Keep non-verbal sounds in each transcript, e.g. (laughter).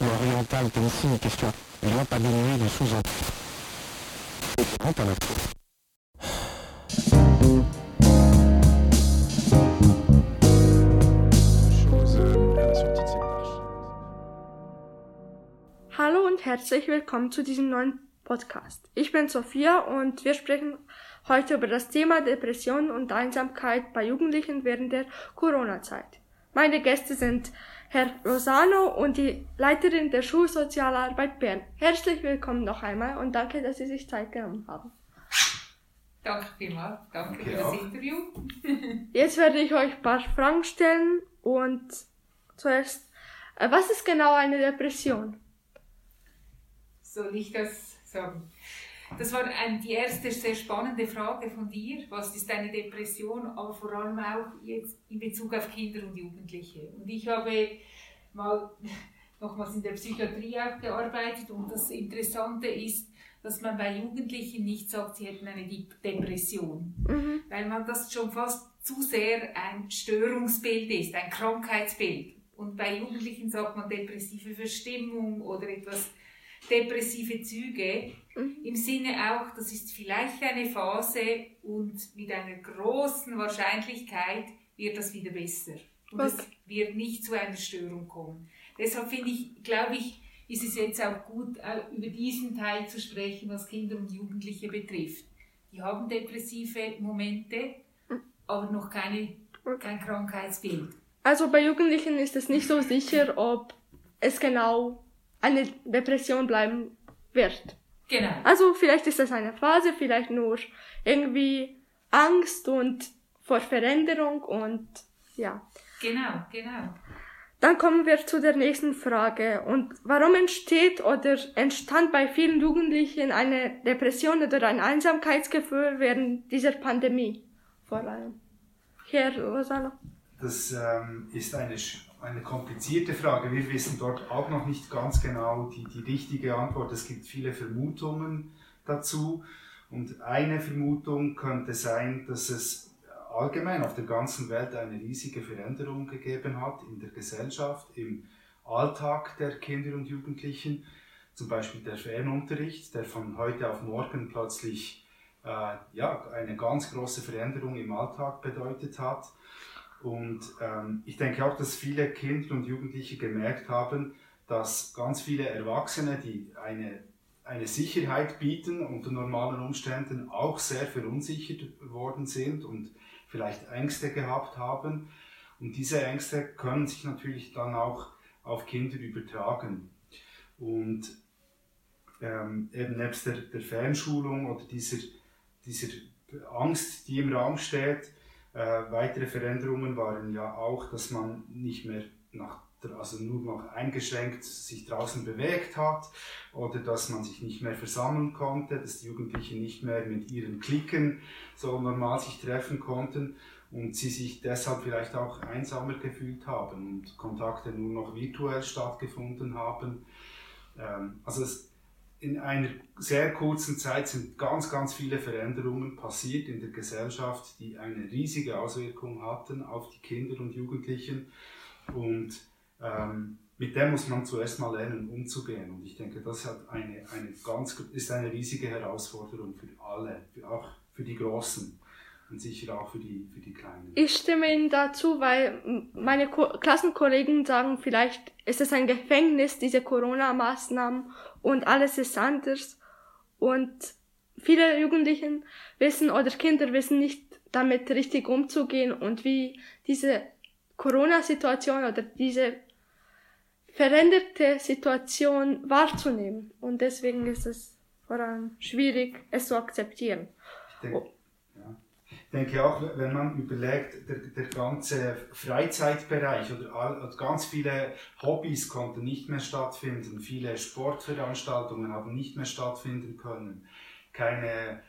l'oriental Tennessee, une question. Il va pas diminuer de sous-entendre. Hallo und herzlich willkommen zu diesem neuen Podcast. Ich bin Sophia und wir sprechen heute über das Thema Depression und Einsamkeit bei Jugendlichen während der Corona-Zeit. Meine Gäste sind Herr Rosano und die Leiterin der Schulsozialarbeit Bern. Herzlich willkommen noch einmal und danke, dass Sie sich Zeit genommen haben. Danke vielmals, danke Okay, für das auch. Interview. (laughs) Jetzt werde ich euch ein paar Fragen stellen und zuerst, äh, was ist genau eine Depression? Soll ich das sagen? Das war ein, die erste sehr spannende Frage von dir. Was ist eine Depression? Aber vor allem auch jetzt in Bezug auf Kinder und Jugendliche. Und ich habe mal (laughs) nochmals in der Psychiatrie auch gearbeitet und das Interessante ist, dass man bei Jugendlichen nicht sagt, sie hätten eine Dep- Depression. Mhm. weil man das schon fast zu sehr ein Störungsbild ist, ein Krankheitsbild. Und bei Jugendlichen sagt man depressive Verstimmung oder etwas depressive Züge. Im Sinne auch, das ist vielleicht eine Phase und mit einer großen Wahrscheinlichkeit wird das wieder besser. Und es Okay. wird nicht zu einer Störung kommen. Deshalb finde ich, glaube ich, ist es jetzt auch gut, auch über diesen Teil zu sprechen, was Kinder und Jugendliche betrifft. Die haben depressive Momente, aber noch keine, kein Krankheitsbild. Also bei Jugendlichen ist es nicht so sicher, ob es genau eine Depression bleiben wird. Genau. Also vielleicht ist das eine Phase, vielleicht nur irgendwie Angst und vor Veränderung und ja. Genau, genau. Dann kommen wir zu der nächsten Frage. Und warum entsteht oder entstand bei vielen Jugendlichen eine Depression oder ein Einsamkeitsgefühl während dieser Pandemie? Vor allem. Herr Rosano. Das ähm, ist eine, eine komplizierte Frage. Wir wissen dort auch noch nicht ganz genau die, die richtige Antwort. Es gibt viele Vermutungen dazu. Und eine Vermutung könnte sein, dass es allgemein auf der ganzen Welt eine riesige Veränderung gegeben hat in der Gesellschaft, im Alltag der Kinder und Jugendlichen. Zum Beispiel der Fernunterricht, der von heute auf morgen plötzlich äh, ja, eine ganz große Veränderung im Alltag bedeutet hat. Und ähm, ich denke auch, dass viele Kinder und Jugendliche gemerkt haben, dass ganz viele Erwachsene, die eine, eine Sicherheit bieten unter normalen Umständen, auch sehr verunsichert worden sind und vielleicht Ängste gehabt haben. Und diese Ängste können sich natürlich dann auch auf Kinder übertragen. Und ähm, eben nebst der, der Fernschulung oder dieser, dieser Angst, die im Raum steht, äh, weitere Veränderungen waren ja auch, dass man nicht mehr nach, also nur noch eingeschränkt sich draußen bewegt hat oder dass man sich nicht mehr versammeln konnte, dass die Jugendlichen nicht mehr mit ihren Klicken so normal sich treffen konnten und sie sich deshalb vielleicht auch einsamer gefühlt haben und Kontakte nur noch virtuell stattgefunden haben. Ähm, also es, in einer sehr kurzen Zeit sind ganz, ganz viele Veränderungen passiert in der Gesellschaft, die eine riesige Auswirkung hatten auf die Kinder und Jugendlichen. Und ähm, mit dem muss man zuerst mal lernen, umzugehen. Und ich denke, das hat eine, eine ganz, ist eine riesige Herausforderung für alle, für, auch für die Großen und sicher auch für die, für die Kleinen. Ich stimme Ihnen dazu, weil meine Ko Klassenkollegen sagen, vielleicht ist es ein Gefängnis, diese Corona-Maßnahmen und alles ist anders. Und viele Jugendlichen wissen oder Kinder wissen nicht damit richtig umzugehen und wie diese Corona-Situation oder diese veränderte Situation wahrzunehmen. Und deswegen ist es vor allem schwierig, es zu akzeptieren. Ich denke, ja. ich denke auch, wenn man überlegt, der, der ganze Freizeitbereich oder all, oder ganz viele Hobbys konnten nicht mehr stattfinden, viele Sportveranstaltungen haben nicht mehr stattfinden können, keine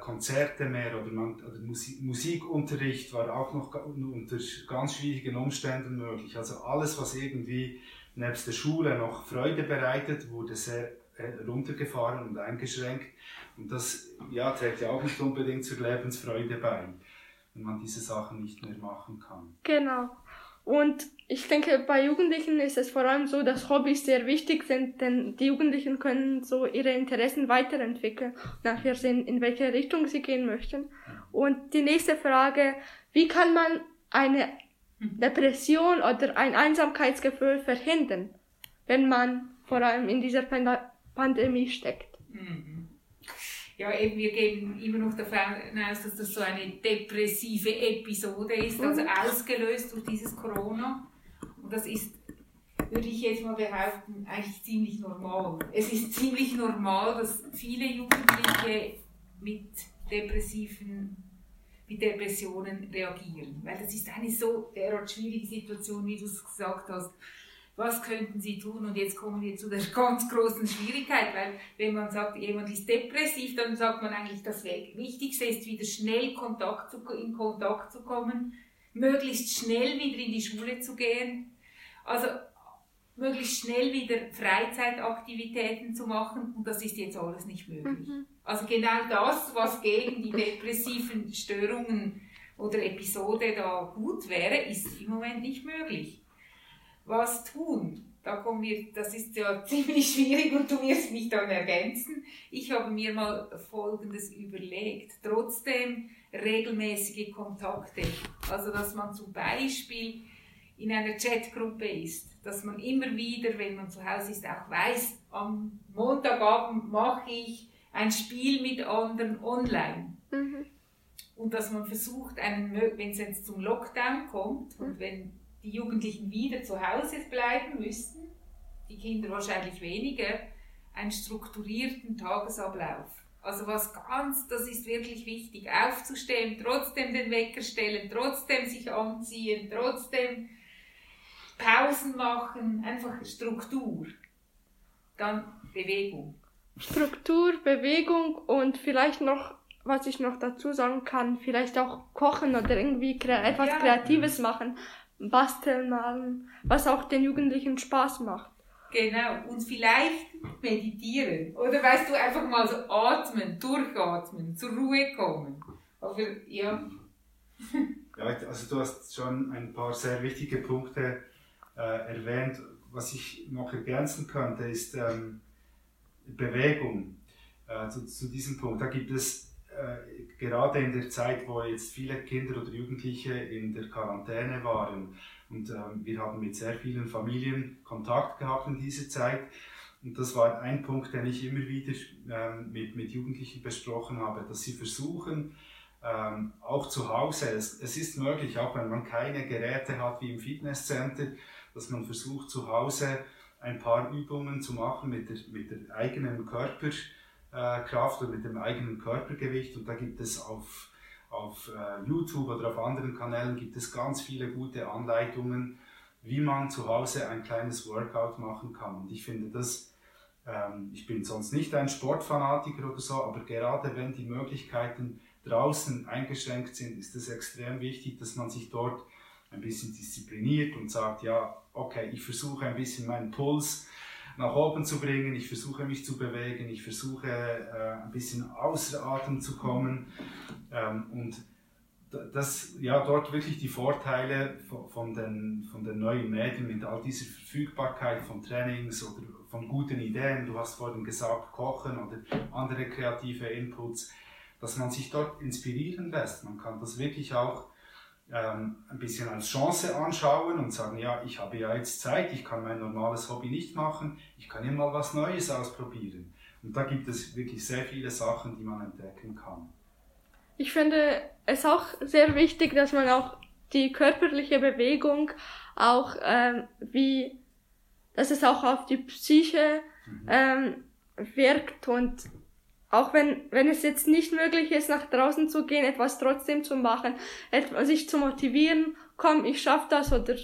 Konzerte mehr oder, man, oder Musik, Musikunterricht war auch noch unter ganz schwierigen Umständen möglich. Also alles, was irgendwie nebst der Schule noch Freude bereitet, wurde sehr äh, runtergefahren und eingeschränkt. Und das ja, trägt ja auch nicht unbedingt zur Lebensfreude bei, wenn man diese Sachen nicht mehr machen kann. Genau. Und ich denke, bei Jugendlichen ist es vor allem so, dass Hobbys sehr wichtig sind, denn die Jugendlichen können so ihre Interessen weiterentwickeln und nachher sehen, in welche Richtung sie gehen möchten. Und die nächste Frage, wie kann man eine Depression oder ein Einsamkeitsgefühl verhindern, wenn man vor allem in dieser Pand Pandemie steckt? Mhm. Ja, eben, wir gehen immer noch davon aus, dass das so eine depressive Episode ist, also mhm. ausgelöst durch dieses Corona. Und das ist, würde ich jetzt mal behaupten, eigentlich ziemlich normal. Es ist ziemlich normal, dass viele Jugendliche mit depressiven mit Depressionen reagieren. Weil das ist eine so derart schwierige Situation, wie du es gesagt hast. Was könnten sie tun? Und jetzt kommen wir zu der (laughs) ganz großen Schwierigkeit, weil wenn man sagt, jemand ist depressiv, dann sagt man eigentlich, das Wichtigste ist, wieder schnell Kontakt zu, in Kontakt zu kommen, möglichst schnell wieder in die Schule zu gehen. Also möglichst schnell wieder Freizeitaktivitäten zu machen und das ist jetzt alles nicht möglich. Mhm. Also genau das, was gegen die depressiven Störungen oder Episode da gut wäre, ist im Moment nicht möglich. Was tun? Da kommen wir, das ist ja (laughs) ziemlich schwierig und du wirst mich dann ergänzen. Ich habe mir mal Folgendes überlegt. Trotzdem regelmäßige Kontakte. Also, dass man zum Beispiel in einer Chatgruppe ist, dass man immer wieder, wenn man zu Hause ist, auch weiß, am Montagabend mache ich ein Spiel mit anderen online. Mhm. Und dass man versucht, einen, wenn es jetzt zum Lockdown kommt und mhm. wenn die Jugendlichen wieder zu Hause bleiben müssten, die Kinder wahrscheinlich weniger, einen strukturierten Tagesablauf. Also was ganz, das ist wirklich wichtig, aufzustehen, trotzdem den Wecker stellen, trotzdem sich anziehen, trotzdem Pausen machen, einfach Struktur. Dann Bewegung. Struktur, Bewegung und vielleicht noch, was ich noch dazu sagen kann, vielleicht auch kochen oder irgendwie etwas ja. Kreatives machen, basteln, malen, was auch den Jugendlichen Spaß macht. Genau, und vielleicht meditieren. Oder weißt du, einfach mal so atmen, durchatmen, zur Ruhe kommen. Aber ja. ja, also du hast schon ein paar sehr wichtige Punkte äh, erwähnt. Was ich noch ergänzen könnte, ist ähm, Bewegung. Äh, zu, zu, diesem Punkt. Da gibt es gerade in der Zeit, wo jetzt viele Kinder oder Jugendliche in der Quarantäne waren und ähm, wir haben mit sehr vielen Familien Kontakt gehabt in dieser Zeit. Und das war ein Punkt, den ich immer wieder ähm, mit, mit Jugendlichen besprochen habe, dass sie versuchen, ähm, auch zu Hause, es, es ist möglich, auch wenn man keine Geräte hat wie im Fitnesscenter, dass man versucht zu Hause ein paar Übungen zu machen mit der, mit der eigenen Körperkraft oder mit dem eigenen Körpergewicht. Und da gibt es auf, auf äh, YouTube oder auf anderen Kanälen gibt es ganz viele gute Anleitungen, wie man zu Hause ein kleines Workout machen kann. Und ich finde das, ähm, ich bin sonst nicht ein Sportfanatiker oder so, aber gerade wenn die Möglichkeiten draußen eingeschränkt sind, ist es extrem wichtig, dass man sich dort ein bisschen diszipliniert und sagt, ja, okay, ich versuche ein bisschen meinen Puls nach oben zu bringen, ich versuche mich zu bewegen, ich versuche äh, ein bisschen außer Atem zu kommen. Ähm, und das, ja, dort wirklich die Vorteile von, den, von den neuen Medien mit all dieser Verfügbarkeit von Trainings oder von guten Ideen, du hast vorhin gesagt, Kochen oder andere kreative Inputs, dass man sich dort inspirieren lässt. Man kann das wirklich auch ähm, ein bisschen als Chance anschauen und sagen, ja, ich habe ja jetzt Zeit, ich kann mein normales Hobby nicht machen, ich kann mal was Neues ausprobieren. Und da gibt es wirklich sehr viele Sachen, die man entdecken kann. Ich finde es auch sehr wichtig, dass man auch die körperliche Bewegung auch ähm, wie, dass es auch auf die Psyche mhm. ähm, wirkt und auch wenn, wenn es jetzt nicht möglich ist, nach draußen zu gehen, etwas trotzdem zu machen, etwas, sich zu motivieren, komm, ich schaff das oder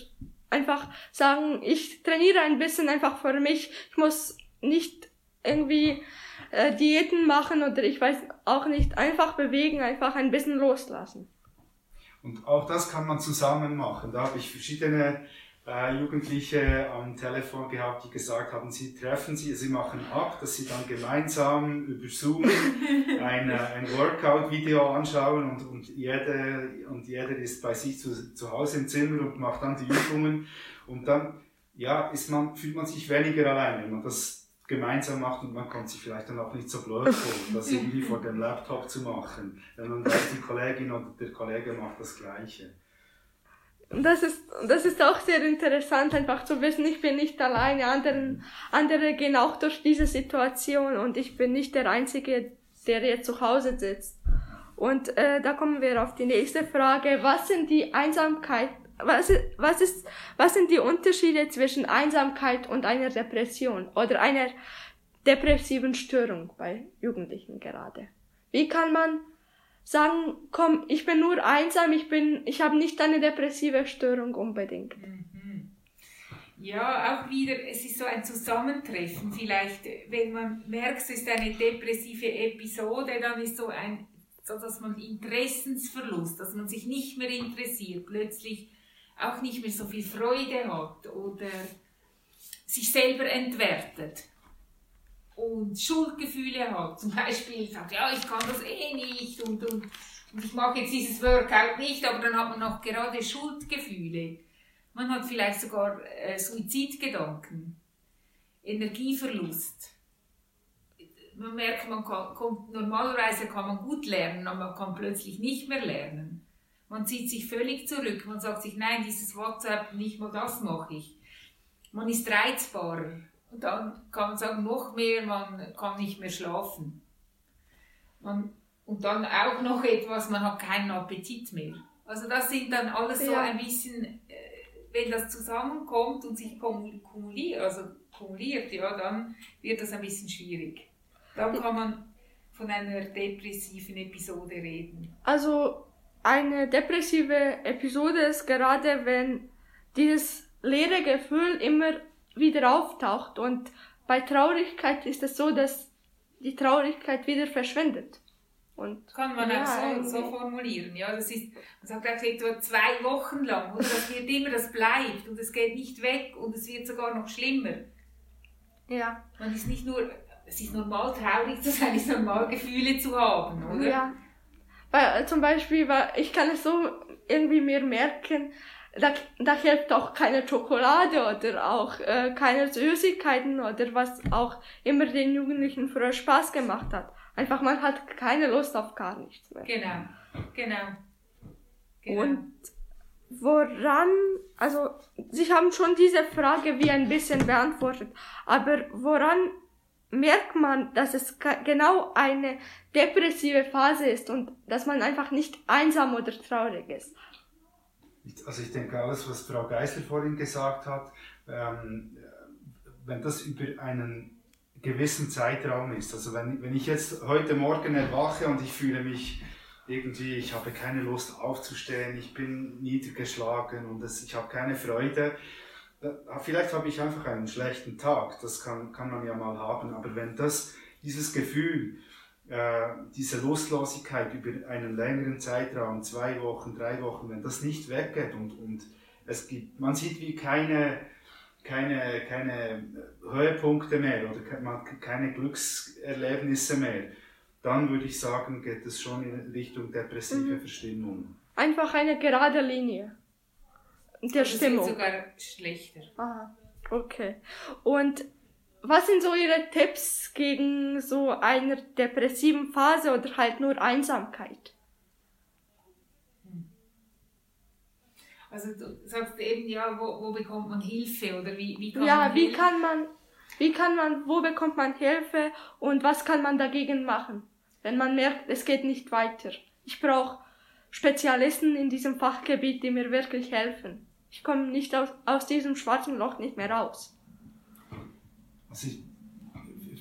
einfach sagen, ich trainiere ein bisschen einfach für mich, ich muss nicht irgendwie äh, Diäten machen oder ich weiß auch nicht, einfach bewegen, einfach ein bisschen loslassen. Und auch das kann man zusammen machen. Da habe ich verschiedene äh, Jugendliche am Telefon gehabt, die gesagt haben, sie treffen sie, sie machen ab, dass sie dann gemeinsam über Zoom (laughs) ein, äh, ein Workout-Video anschauen und, und, jede, und jeder ist bei sich zu, zu Hause im Zimmer und macht dann die Übungen. Und dann ja, ist man, fühlt man sich weniger allein, wenn man das gemeinsam macht und man kommt sich vielleicht dann auch nicht so blöd (laughs) vor, das irgendwie vor dem Laptop zu machen, wenn man weiß, die Kollegin oder der Kollege macht das Gleiche das ist, das ist auch sehr interessant, einfach zu wissen, ich bin nicht alleine, anderen, andere gehen auch durch diese Situation und ich bin nicht der Einzige, der jetzt zu Hause sitzt. Und äh, da kommen wir auf die nächste Frage. Was sind die Einsamkeit, was, was, ist, was sind die Unterschiede zwischen Einsamkeit und einer Depression oder einer depressiven Störung bei Jugendlichen gerade? Wie kann man sagen, komm, ich bin nur einsam, ich bin, ich habe nicht eine depressive Störung unbedingt. Mhm. Ja, auch wieder, es ist so ein Zusammentreffen vielleicht, wenn man merkt, es ist eine depressive Episode, dann ist so ein, so dass man Interessensverlust, dass man sich nicht mehr interessiert, plötzlich auch nicht mehr so viel Freude hat oder sich selber entwertet und Schuldgefühle hat, zum Beispiel sagt, ja, ich kann das eh nicht und, und, und ich mache jetzt dieses Workout nicht, aber dann hat man noch gerade Schuldgefühle. Man hat vielleicht sogar äh, Suizidgedanken, Energieverlust. Man merkt, man kann, kommt, normalerweise kann man gut lernen, aber man kann plötzlich nicht mehr lernen. Man zieht sich völlig zurück, man sagt sich, nein, dieses WhatsApp, nicht mal das mache ich. Man ist reizbarer und dann kann man sagen, noch mehr, man kann nicht mehr schlafen. Man, und dann auch noch etwas, man hat keinen Appetit mehr. Also das sind dann alles so ein bisschen, äh, wenn das zusammenkommt und sich kumuliert, also kumuliert, ja, dann wird das ein bisschen schwierig. Dann kann man von einer depressiven Episode reden. Also eine depressive Episode ist gerade, wenn dieses leere Gefühl immer wieder auftaucht. Und bei Traurigkeit ist es so, dass die Traurigkeit wieder verschwindet. Und Kann man ja, auch so, so, formulieren. Ja, das ist, man sagt auch etwa zwei Wochen lang, oder? Das wird immer, das bleibt und es geht nicht weg und es wird sogar noch schlimmer. Ja. Man ist nicht nur, es ist normal traurig zu sein, es ist normal Gefühle zu haben, oder? Ja. Weil, zum Beispiel, weil ich kann es so irgendwie mir merken, da, da hilft auch keine Schokolade oder auch äh, keine Süßigkeiten oder was auch immer den Jugendlichen früher Spaß gemacht hat. Einfach man hat keine Lust auf gar nichts mehr. Genau, genau. genau. Und woran, also Sie haben schon diese Frage wie ein bisschen beantwortet, aber woran merkt man, dass es genau eine depressive Phase ist und dass man einfach nicht einsam oder traurig ist? Also ich denke alles, was Frau Geisler vorhin gesagt hat, ähm, wenn das über einen gewissen Zeitraum ist, also wenn, wenn ich jetzt heute Morgen erwache und ich fühle mich irgendwie, ich habe keine Lust aufzustehen, ich bin niedergeschlagen und das, ich habe keine Freude, vielleicht habe ich einfach einen schlechten Tag, das kann, kann man ja mal haben, aber wenn das, dieses Gefühl, äh, diese Lustlosigkeit über einen längeren Zeitraum, zwei Wochen, drei Wochen, wenn das nicht weggeht und, und es gibt, man sieht wie keine, keine, keine Höhepunkte mehr oder keine Glückserlebnisse mehr, dann würde ich sagen, geht es schon in Richtung depressive mhm. Verstimmung. Einfach eine gerade Linie der das Stimmung. sogar schlechter. Aha, okay. Und was sind so Ihre Tipps gegen so eine depressiven Phase oder halt nur Einsamkeit? Also du sagst eben, ja, wo, wo bekommt man Hilfe oder wie, wie kann ja, man wie kann man, wie kann man, wo bekommt man Hilfe und was kann man dagegen machen, wenn man merkt, es geht nicht weiter. Ich brauche Spezialisten in diesem Fachgebiet, die mir wirklich helfen. Ich komme nicht aus, aus diesem schwarzen Loch nicht mehr raus also ich,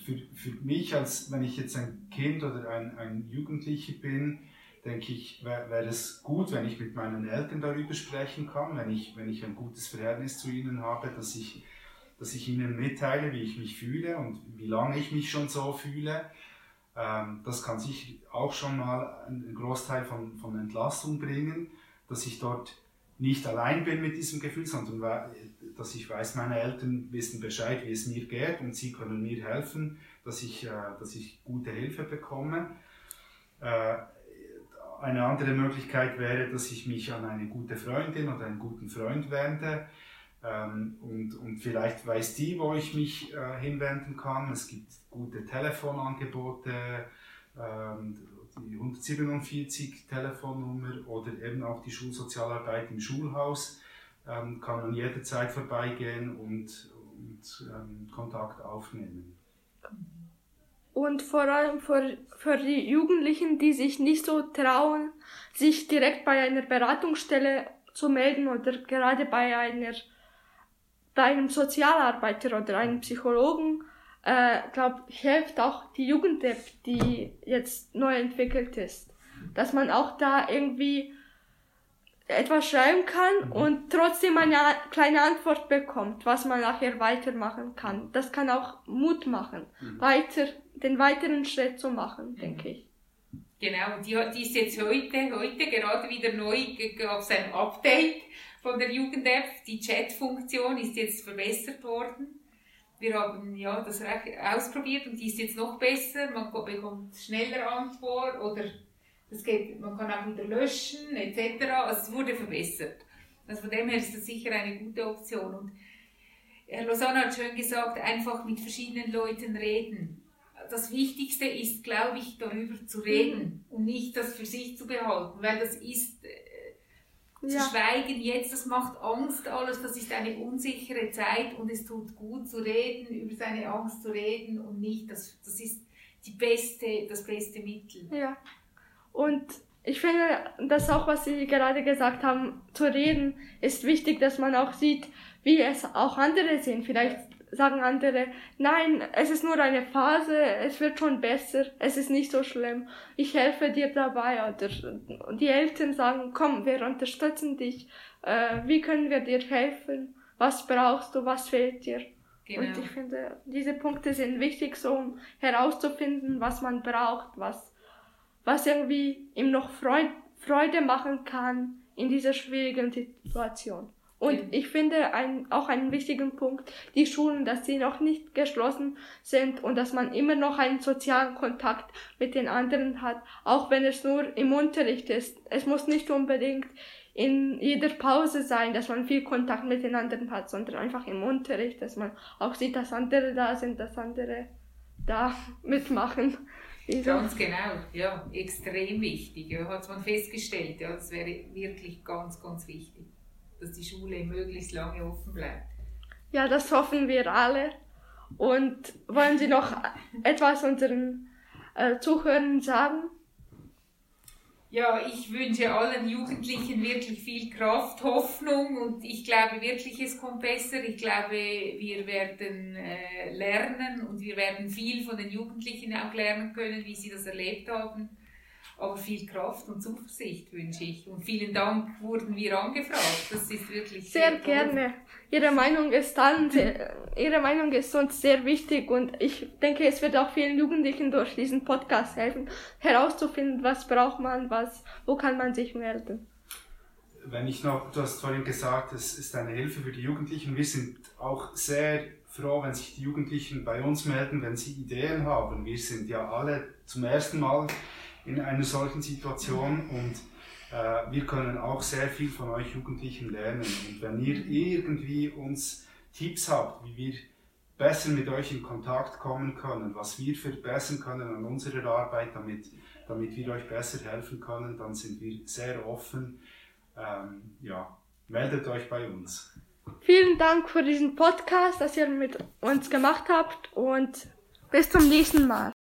für, für mich, als wenn ich jetzt ein Kind oder ein, ein Jugendlicher bin, denke ich, wäre wär es gut, wenn ich mit meinen Eltern darüber sprechen kann, wenn ich, wenn ich ein gutes Verhältnis zu ihnen habe, dass ich, dass ich ihnen mitteile, wie ich mich fühle und wie lange ich mich schon so fühle. Ähm, das kann sich auch schon mal einen Großteil von, von Entlastung bringen, dass ich dort nicht allein bin mit diesem Gefühl, sondern dass ich weiß, meine Eltern wissen Bescheid, wie es mir geht und sie können mir helfen, dass ich, äh, dass ich gute Hilfe bekomme. Äh, eine andere Möglichkeit wäre, dass ich mich an eine gute Freundin oder einen guten Freund wende. Ähm, und, und vielleicht weiß die, wo ich mich äh, hinwenden kann. Es gibt gute Telefonangebote, ähm, die 147 Telefonnummer oder eben auch die Schulsozialarbeit im Schulhaus. Ähm, kann man jederzeit vorbeigehen und, und ähm, Kontakt aufnehmen. Und vor allem für, für die Jugendlichen, die sich nicht so trauen, sich direkt bei einer Beratungsstelle zu melden oder gerade bei einer bei einem Sozialarbeiter oder einem Psychologen, äh, glaube hilft auch die Jugend-App, die jetzt neu entwickelt ist, dass man auch da irgendwie etwas schreiben kann mhm. und trotzdem eine kleine Antwort bekommt, was man nachher weitermachen kann. Das kann auch Mut machen, mhm. weiter den weiteren Schritt zu machen, mhm. denke ich. Genau, die, die ist jetzt heute, heute gerade wieder neu, gab es ein Update von der Jugend-App. Die Chat-Funktion ist jetzt verbessert worden. Wir haben ja das ausprobiert und die ist jetzt noch besser. Man bekommt schneller Antwort oder es geht, man kann auch wieder löschen etc. Also es wurde verbessert. Also von dem her ist das sicher eine gute Option. Und Herr Lausanne hat schön gesagt, einfach mit verschiedenen Leuten reden das Wichtigste ist, glaube ich, darüber zu reden mhm. und nicht das für sich zu behalten, weil das ist äh, zu schweigen jetzt, das macht Angst alles, das ist eine unsichere Zeit und es tut gut zu reden, über seine Angst zu reden und nicht, das, das ist die beste, das beste Mittel. Ja. Und ich finde, das auch, was Sie gerade gesagt haben, zu reden, ist wichtig, dass man auch sieht, wie es auch andere sehen. Vielleicht sagen andere, nein, es ist nur eine Phase, es wird schon besser, es ist nicht so schlimm, ich helfe dir dabei. Oder die Eltern sagen, komm, wir unterstützen dich, äh, wie können wir dir helfen, was brauchst du, was fehlt dir. Genau. Und ich finde, diese Punkte sind wichtig, so um herauszufinden, was man braucht, was, was irgendwie ihm noch Freude machen kann in dieser schwierigen Situation. Und ich finde ein, auch einen wichtigen Punkt, die Schulen, dass sie noch nicht geschlossen sind und dass man immer noch einen sozialen Kontakt mit den anderen hat, auch wenn es nur im Unterricht ist. Es muss nicht unbedingt in jeder Pause sein, dass man viel Kontakt mit den anderen hat, sondern einfach im Unterricht, dass man auch sieht, dass andere da sind, dass andere da (laughs) mitmachen. Ganz genau, ja, extrem wichtig, ja, hat man festgestellt, ja, das wäre wirklich ganz, ganz wichtig dass die Schule möglichst lange offen bleibt. Ja, das hoffen wir alle. Und wollen Sie noch etwas unseren äh, Zuhörern sagen? Ja, ich wünsche allen Jugendlichen wirklich viel Kraft, Hoffnung und ich glaube wirklich, es kommt besser. Ich glaube, wir werden äh, lernen und wir werden viel von den Jugendlichen auch lernen können, wie sie das erlebt haben aber viel Kraft und Zuversicht wünsche ich. Und vielen Dank wurden wir angefragt. Das ist wirklich sehr, sehr gerne. Ihre Meinung ist dann, Ihre Meinung ist uns sehr wichtig und ich denke, es wird auch vielen Jugendlichen durch diesen Podcast helfen, herauszufinden, was braucht man, was, wo kann man sich melden. Wenn ich noch, du hast vorhin gesagt, es ist eine Hilfe für die Jugendlichen. Wir sind auch sehr froh, wenn sich die Jugendlichen bei uns melden, wenn sie Ideen haben. Wir sind ja alle zum ersten Mal in einer solchen Situation und äh, wir können auch sehr viel von euch Jugendlichen lernen. Und wenn ihr irgendwie uns Tipps habt, wie wir besser mit euch in Kontakt kommen können, was wir verbessern können an unserer Arbeit, damit, damit wir euch besser helfen können, dann sind wir sehr offen. Ähm, ja, meldet euch bei uns. Vielen Dank für diesen Podcast, dass ihr mit uns gemacht habt und bis zum nächsten Mal.